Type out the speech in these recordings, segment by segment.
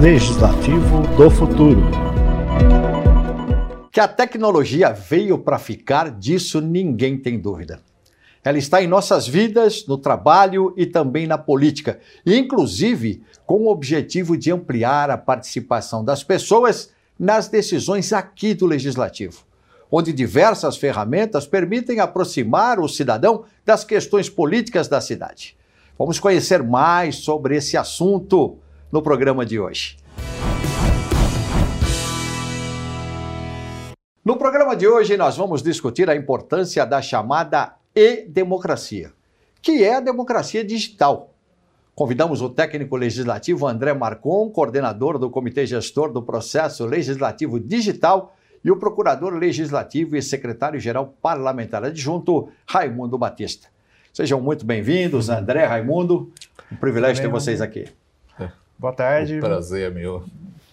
Legislativo do Futuro. Que a tecnologia veio para ficar, disso ninguém tem dúvida. Ela está em nossas vidas, no trabalho e também na política, inclusive com o objetivo de ampliar a participação das pessoas nas decisões aqui do Legislativo, onde diversas ferramentas permitem aproximar o cidadão das questões políticas da cidade. Vamos conhecer mais sobre esse assunto no programa de hoje. No programa de hoje, nós vamos discutir a importância da chamada e-democracia, que é a democracia digital. Convidamos o técnico legislativo André Marcon, coordenador do Comitê Gestor do Processo Legislativo Digital, e o procurador legislativo e secretário-geral parlamentar adjunto, Raimundo Batista. Sejam muito bem-vindos, André, Raimundo. Um privilégio ter vocês aqui. Boa tarde. O prazer é meu.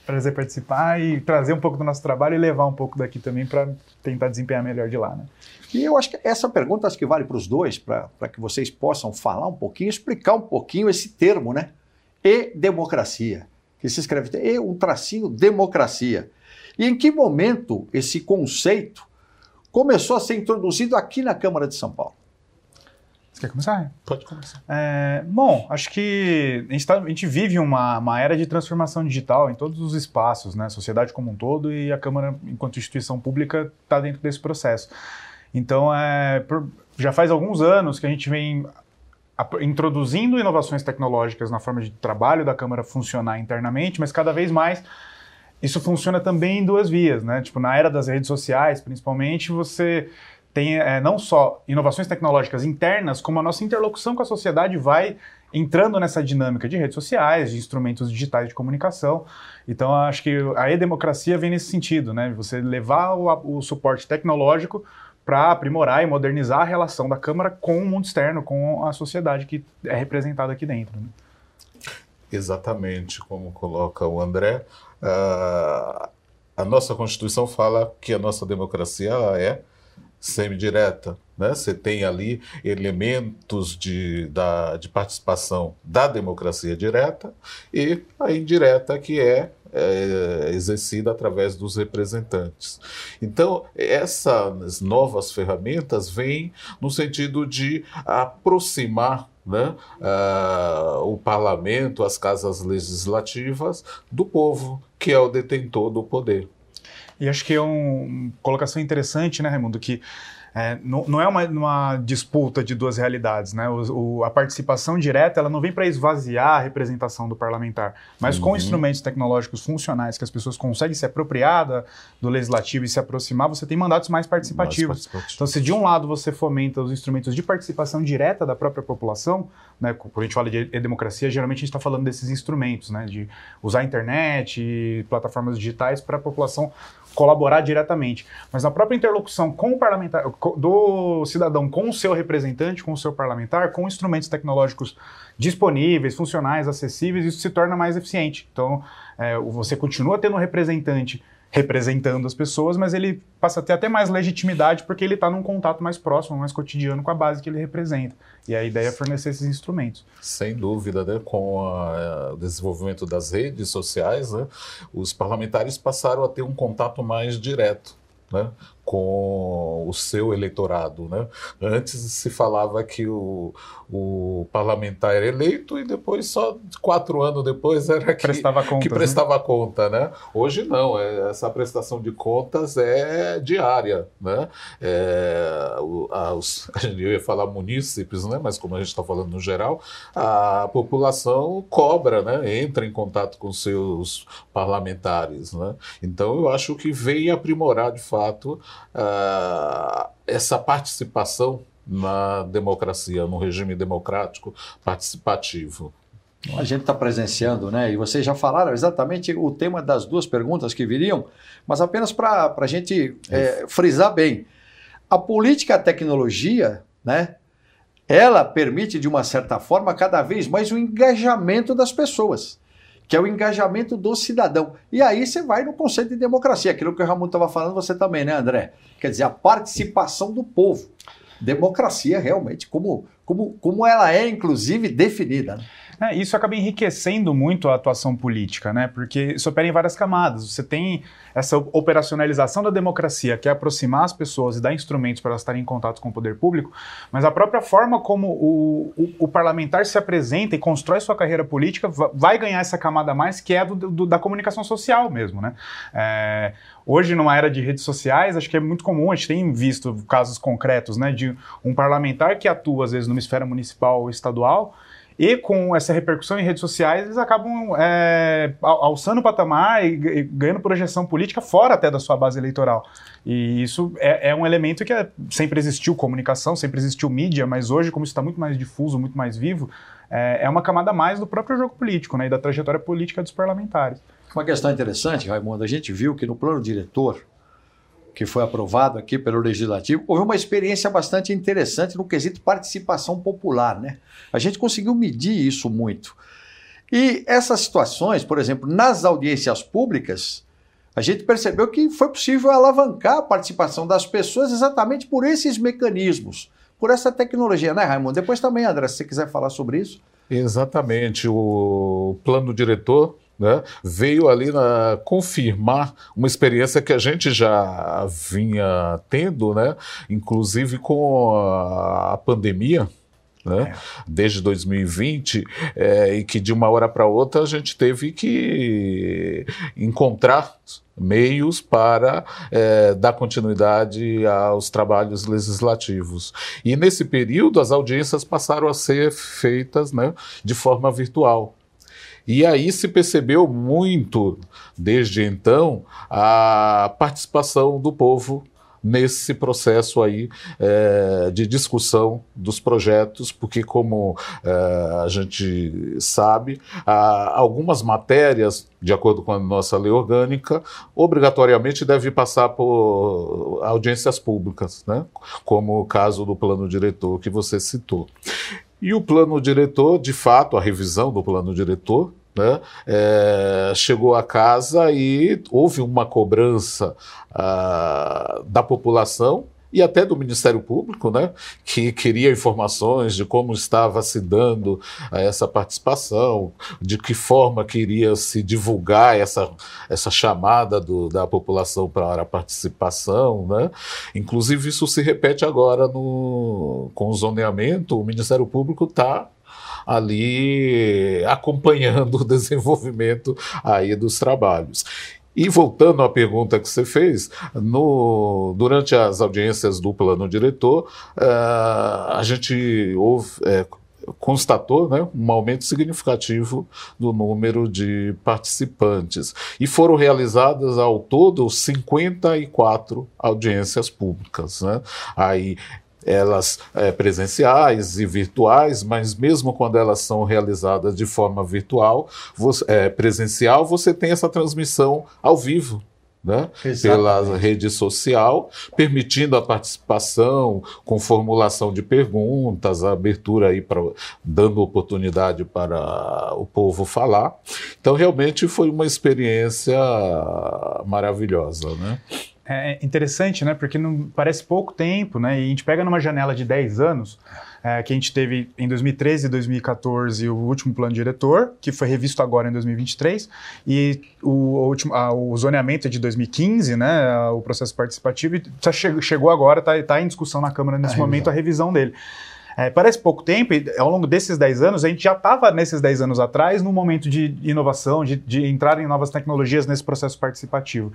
Prazer participar e trazer um pouco do nosso trabalho e levar um pouco daqui também para tentar desempenhar melhor de lá, né? E eu acho que essa pergunta acho que vale para os dois, para que vocês possam falar um pouquinho, explicar um pouquinho esse termo, né? E democracia, que se escreve E, um tracinho, democracia. E em que momento esse conceito começou a ser introduzido aqui na Câmara de São Paulo? Você quer começar? Pode começar. É, bom, acho que a gente, tá, a gente vive uma, uma, era de transformação digital em todos os espaços, né? A sociedade como um todo e a Câmara, enquanto instituição pública, está dentro desse processo. Então, é, já faz alguns anos que a gente vem introduzindo inovações tecnológicas na forma de trabalho da Câmara funcionar internamente, mas cada vez mais isso funciona também em duas vias, né? Tipo, na era das redes sociais, principalmente, você tem é, não só inovações tecnológicas internas, como a nossa interlocução com a sociedade vai entrando nessa dinâmica de redes sociais, de instrumentos digitais de comunicação. Então, acho que a e-democracia vem nesse sentido, né? Você levar o, o suporte tecnológico para aprimorar e modernizar a relação da Câmara com o mundo externo, com a sociedade que é representada aqui dentro. Né? Exatamente como coloca o André. Uh, a nossa Constituição fala que a nossa democracia é semidireta. Né? Você tem ali elementos de, da, de participação da democracia direta e a indireta, que é, é exercida através dos representantes. Então, essas novas ferramentas vêm no sentido de aproximar né, o parlamento, as casas legislativas, do povo, que é o detentor do poder. E acho que é uma colocação interessante, né, Raimundo, que é, não, não, é uma, uma, disputa de duas realidades, né? O, o, a participação direta ela não vem para esvaziar a representação do parlamentar, mas uhum. com instrumentos tecnológicos funcionais que as pessoas conseguem se apropriar da, do legislativo e se aproximar, você tem mandatos mais participativos. mais participativos. Então, se de um lado você fomenta os instrumentos de participação direta da própria população, né? Quando a gente fala de democracia, geralmente a gente está falando desses instrumentos, né? De usar a internet e plataformas digitais para a população colaborar diretamente. Mas na própria interlocução com o parlamentar, do cidadão com o seu representante, com o seu parlamentar, com instrumentos tecnológicos disponíveis, funcionais, acessíveis, isso se torna mais eficiente. Então, é, você continua tendo um representante representando as pessoas, mas ele passa a ter até mais legitimidade porque ele está num contato mais próximo, mais cotidiano com a base que ele representa. E a ideia é fornecer esses instrumentos. Sem dúvida, né? com a, o desenvolvimento das redes sociais, né? os parlamentares passaram a ter um contato mais direto né, com o seu eleitorado. Né? Antes se falava que o, o parlamentar era eleito e depois, só quatro anos depois, era que prestava, contas, que prestava né? conta. Né? Hoje não, é, essa prestação de contas é diária. Né? É, eu ia falar munícipes, né? mas como a gente está falando no geral, a população cobra, né? entra em contato com seus parlamentares. Né? Então eu acho que vem aprimorar de fato uh, essa participação na democracia, no regime democrático participativo. A gente está presenciando, né? E vocês já falaram exatamente o tema das duas perguntas que viriam, mas apenas para a gente é, frisar bem. A política a tecnologia, né? Ela permite, de uma certa forma, cada vez mais o engajamento das pessoas que é o engajamento do cidadão. E aí você vai no conceito de democracia, aquilo que o Ramon estava falando, você também, né, André? Quer dizer, a participação do povo. Democracia, realmente, como, como, como ela é, inclusive, definida. Né? É, isso acaba enriquecendo muito a atuação política, né? Porque isso opera em várias camadas. Você tem essa operacionalização da democracia, que é aproximar as pessoas e dar instrumentos para elas estarem em contato com o poder público, mas a própria forma como o, o, o parlamentar se apresenta e constrói sua carreira política vai ganhar essa camada mais, que é do, do, da comunicação social mesmo, né? É, hoje, numa era de redes sociais, acho que é muito comum, a gente tem visto casos concretos, né, de um parlamentar que atua, às vezes, numa esfera municipal ou estadual, e com essa repercussão em redes sociais, eles acabam é, alçando o patamar e, ganhando projeção política fora até da sua base eleitoral. E isso é, é um elemento que é, sempre existiu comunicação, sempre existiu mídia, mas hoje, como isso está muito mais difuso, muito mais vivo, é, é uma camada mais do próprio jogo político né, e da trajetória política dos parlamentares. Uma questão interessante, Raimundo, a gente viu que no plano diretor, que foi aprovado aqui pelo Legislativo, houve uma experiência bastante interessante no quesito participação popular. Né? A gente conseguiu medir isso muito. E essas situações, por exemplo, nas audiências públicas, a gente percebeu que foi possível alavancar a participação das pessoas exatamente por esses mecanismos, por essa tecnologia, né, Raimundo? Depois também, André, se você quiser falar sobre isso. Exatamente. O plano diretor né, veio ali na, confirmar uma experiência que a gente já vinha tendo, né, inclusive com a, a pandemia. Né, é. Desde 2020, é, e que de uma hora para outra a gente teve que encontrar meios para é, dar continuidade aos trabalhos legislativos. E nesse período, as audiências passaram a ser feitas né, de forma virtual. E aí se percebeu muito, desde então, a participação do povo nesse processo aí é, de discussão dos projetos, porque como é, a gente sabe, algumas matérias, de acordo com a nossa lei orgânica, obrigatoriamente devem passar por audiências públicas, né? como o caso do plano diretor que você citou. E o plano diretor, de fato, a revisão do plano diretor, né, é, chegou a casa e houve uma cobrança ah, da população e até do Ministério Público, né, que queria informações de como estava se dando essa participação, de que forma queria se divulgar essa, essa chamada do, da população para a participação. Né. Inclusive, isso se repete agora no, com o zoneamento, o Ministério Público está ali acompanhando o desenvolvimento aí dos trabalhos. E voltando à pergunta que você fez, no, durante as audiências do plano diretor, uh, a gente é, constatou né, um aumento significativo do número de participantes. E foram realizadas ao todo 54 audiências públicas. Né? Aí elas é, presenciais e virtuais, mas mesmo quando elas são realizadas de forma virtual, você, é, presencial, você tem essa transmissão ao vivo. Né? pela rede social, permitindo a participação com formulação de perguntas, a abertura aí para dando oportunidade para o povo falar. Então realmente foi uma experiência maravilhosa, né? É, é interessante, né? Porque não, parece pouco tempo, né? E a gente pega numa janela de 10 anos, é, que a gente teve em 2013 e 2014 o último plano diretor, que foi revisto agora em 2023, e o, o, último, a, o zoneamento é de 2015, né? O processo participativo, e tá, chegou agora, está tá em discussão na Câmara nesse a momento revisão. a revisão dele. É, parece pouco tempo, e ao longo desses 10 anos, a gente já estava nesses 10 anos atrás num momento de inovação, de, de entrar em novas tecnologias nesse processo participativo.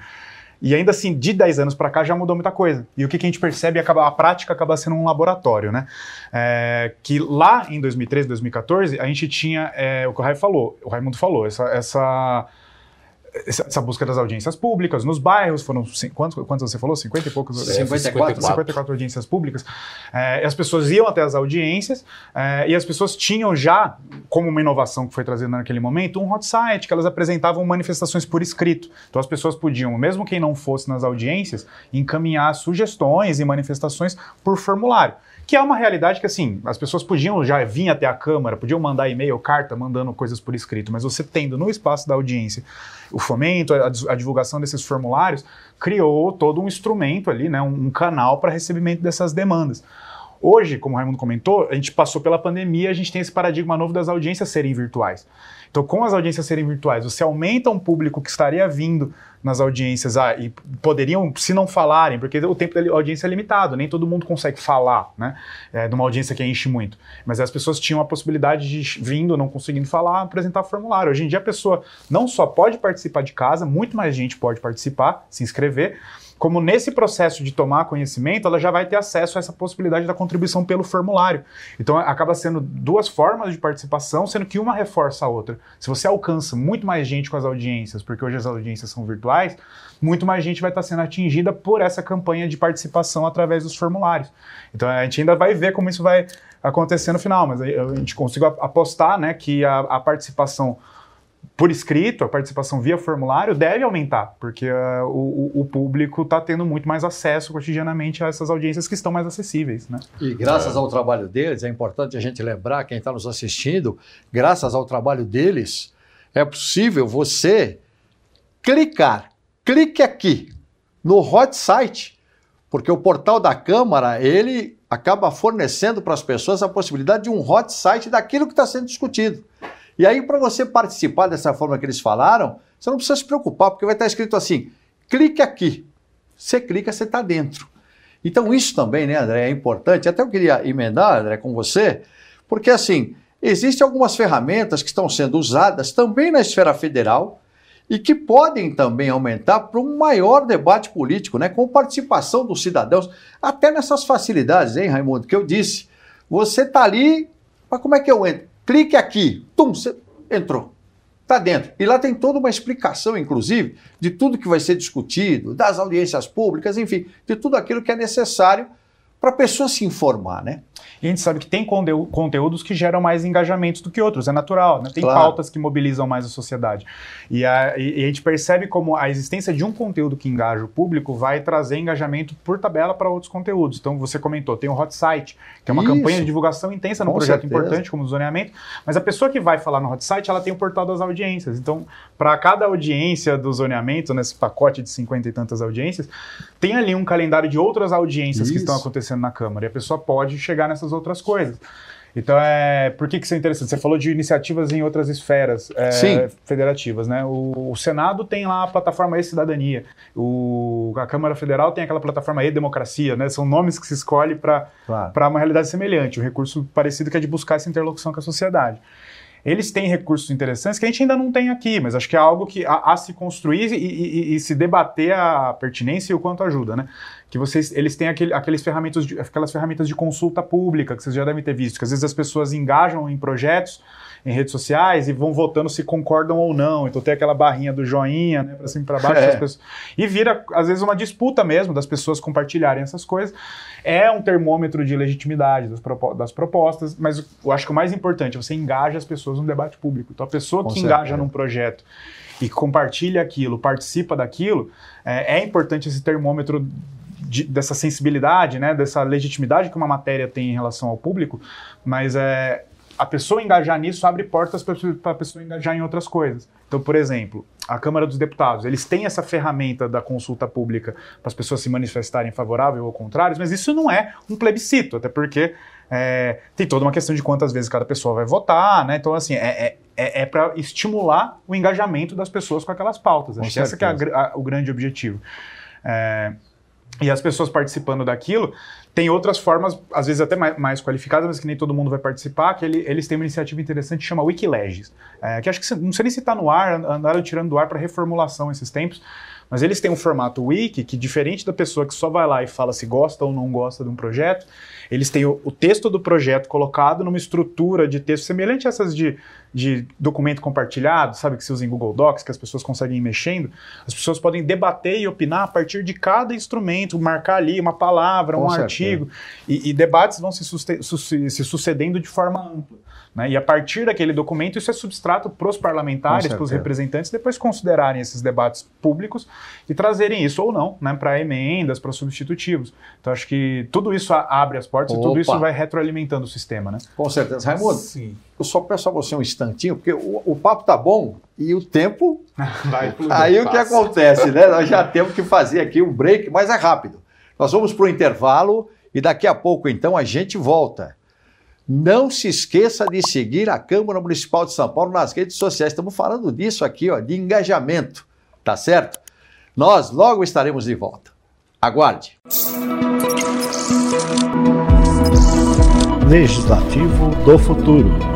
E ainda assim, de 10 anos para cá já mudou muita coisa. E o que, que a gente percebe, acaba, a prática acaba sendo um laboratório, né? É, que lá em 2013, 2014, a gente tinha é, o que o Rai falou, o Raimundo falou, essa, essa essa busca das audiências públicas nos bairros, foram quantos, quantos você falou? 50 e poucos? 54. 54 audiências públicas. É, as pessoas iam até as audiências é, e as pessoas tinham já, como uma inovação que foi trazida naquele momento, um hot site que elas apresentavam manifestações por escrito. Então as pessoas podiam, mesmo quem não fosse nas audiências, encaminhar sugestões e manifestações por formulário que é uma realidade que, assim, as pessoas podiam já vir até a Câmara, podiam mandar e-mail, carta, mandando coisas por escrito, mas você tendo no espaço da audiência o fomento, a, a divulgação desses formulários, criou todo um instrumento ali, né, um, um canal para recebimento dessas demandas. Hoje, como o Raimundo comentou, a gente passou pela pandemia, a gente tem esse paradigma novo das audiências serem virtuais. Então, com as audiências serem virtuais, você aumenta um público que estaria vindo nas audiências ah, e poderiam, se não falarem, porque o tempo da audiência é limitado, nem todo mundo consegue falar, né? É, de uma audiência que enche muito. Mas as pessoas tinham a possibilidade de, vindo, não conseguindo falar, apresentar formulário. Hoje em dia a pessoa não só pode participar de casa, muito mais gente pode participar, se inscrever, como nesse processo de tomar conhecimento, ela já vai ter acesso a essa possibilidade da contribuição pelo formulário. Então acaba sendo duas formas de participação, sendo que uma reforça a outra. Se você alcança muito mais gente com as audiências, porque hoje as audiências são virtuais, muito mais gente vai estar sendo atingida por essa campanha de participação através dos formulários. Então a gente ainda vai ver como isso vai acontecer no final, mas a gente conseguiu apostar né, que a, a participação por escrito, a participação via formulário deve aumentar, porque uh, o, o, público está tendo muito mais acesso cotidianamente a essas audiências que estão mais acessíveis. Né? E graças é. ao trabalho deles, é importante a gente lembrar, quem está nos assistindo, graças ao trabalho deles, é possível você clicar, clique aqui no hot site, porque o portal da Câmara, ele acaba fornecendo para as pessoas a possibilidade de um hot site daquilo que está sendo discutido. E aí, para você participar dessa forma que eles falaram, você não precisa se preocupar, porque vai estar escrito assim: clique aqui. Você clica, você está dentro. Então, isso também, né, André, é importante. Até eu queria emendar, André, com você, porque assim, existem algumas ferramentas que estão sendo usadas também na esfera federal e que podem também aumentar para um maior debate político, né, com participação dos cidadãos, até nessas facilidades, hein, Raimundo, que eu disse. Você está ali, mas como é que eu entro? Clique aqui, tum, você entrou. Está dentro. E lá tem toda uma explicação, inclusive, de tudo que vai ser discutido, das audiências públicas, enfim, de tudo aquilo que é necessário para a pessoa se informar, né? E a gente sabe que tem conteúdos que geram mais engajamentos do que outros, é natural, né? Tem claro. pautas que mobilizam mais a sociedade. E a, e a, gente percebe como a existência de um conteúdo que engaja o público vai trazer engajamento por tabela para outros conteúdos. Então, você comentou, tem o Hot Site, que é uma Isso. campanha de divulgação intensa num projeto certeza. importante como o zoneamento, mas a pessoa que vai falar no Hot Site, ela tem o portal das audiências. Então, para cada audiência do zoneamento, nesse pacote de 50 e tantas audiências, tem ali um calendário de outras audiências Isso. que estão acontecendo na Câmara. E a pessoa pode chegar nessas outras coisas. Então, é, por que, que isso é interessante? Você falou de iniciativas em outras esferas é, federativas, né? O, o, Senado tem lá a plataforma E-Cidadania, o, a Câmara Federal tem aquela plataforma E-Democracia, né? São nomes que se escolhe para claro. uma realidade semelhante, um recurso parecido que é de buscar essa interlocução com a sociedade. Eles têm recursos interessantes que a gente ainda não tem aqui, mas acho que é algo que a, a se construir e, e, e, se debater a pertinência e o quanto ajuda, né? Que vocês, eles têm aquele, aqueles ferramentas de, aquelas ferramentas de consulta pública que vocês já devem ter visto, que às vezes as pessoas engajam em projetos em redes sociais e vão votando se concordam ou não. Então tem aquela barrinha do joinha, né, para cima e para baixo. É. Pessoas... E vira, às vezes, uma disputa mesmo das pessoas compartilharem essas coisas. É um termômetro de legitimidade das, propo das propostas, mas eu acho que o mais importante é você engaja as pessoas no debate público. Então a pessoa Com que certeza. engaja num projeto e compartilha aquilo, participa daquilo, é, é importante esse termômetro de, dessa sensibilidade, né, dessa legitimidade que uma matéria tem em relação ao público, mas é, a pessoa engajar nisso abre portas para a pessoa engajar em outras coisas. Então, por exemplo, a Câmara dos Deputados, eles têm essa ferramenta da consulta pública para as pessoas se manifestarem favorável ou contrário, mas isso não é um plebiscito, até porque é, tem toda uma questão de quantas vezes cada pessoa vai votar, né? Então, assim, é, é, é, é para estimular o engajamento das pessoas com aquelas pautas. Acho que esse é a, a, o grande objetivo. É, e as pessoas participando daquilo, tem outras formas, às vezes até mais, mais, qualificadas, mas que nem todo mundo vai participar, que ele, eles têm uma iniciativa interessante que chama Wikileges, é, que acho que não sei nem se está no ar, andaram tirando do ar para reformulação esses tempos, mas eles têm um formato wiki que, diferente da pessoa que só vai lá e fala se gosta ou não gosta de um projeto, eles têm o, o texto do projeto colocado numa estrutura de texto semelhante a essas de, de documento compartilhado, sabe, que se usa em Google Docs, que as pessoas conseguem ir mexendo. As pessoas podem debater e opinar a partir de cada instrumento, marcar ali uma palavra, Com um certeza. artigo, e, e, debates vão se, se sucedendo de forma ampla. Né? E a partir daquele documento, isso é substrato para os parlamentares, para os representantes, depois considerarem esses debates públicos e trazerem isso ou não né, para emendas, para substitutivos. Então, acho que tudo isso abre as portas Opa. e tudo isso vai retroalimentando o sistema. Né? Com certeza. Raimundo, Sim. eu só peço a você um instantinho, porque o, o papo tá bom e o tempo. vai Aí o que acontece, né? Nós já temos que fazer aqui um break, mas é rápido. Nós vamos para o intervalo E daqui a pouco, então, a gente volta. Não se esqueça de seguir a Câmara Municipal de São Paulo nas redes sociais. Estamos falando disso aqui, ó, de engajamento, tá certo? Nós logo estaremos de volta. Aguarde. Legislativo do Futuro.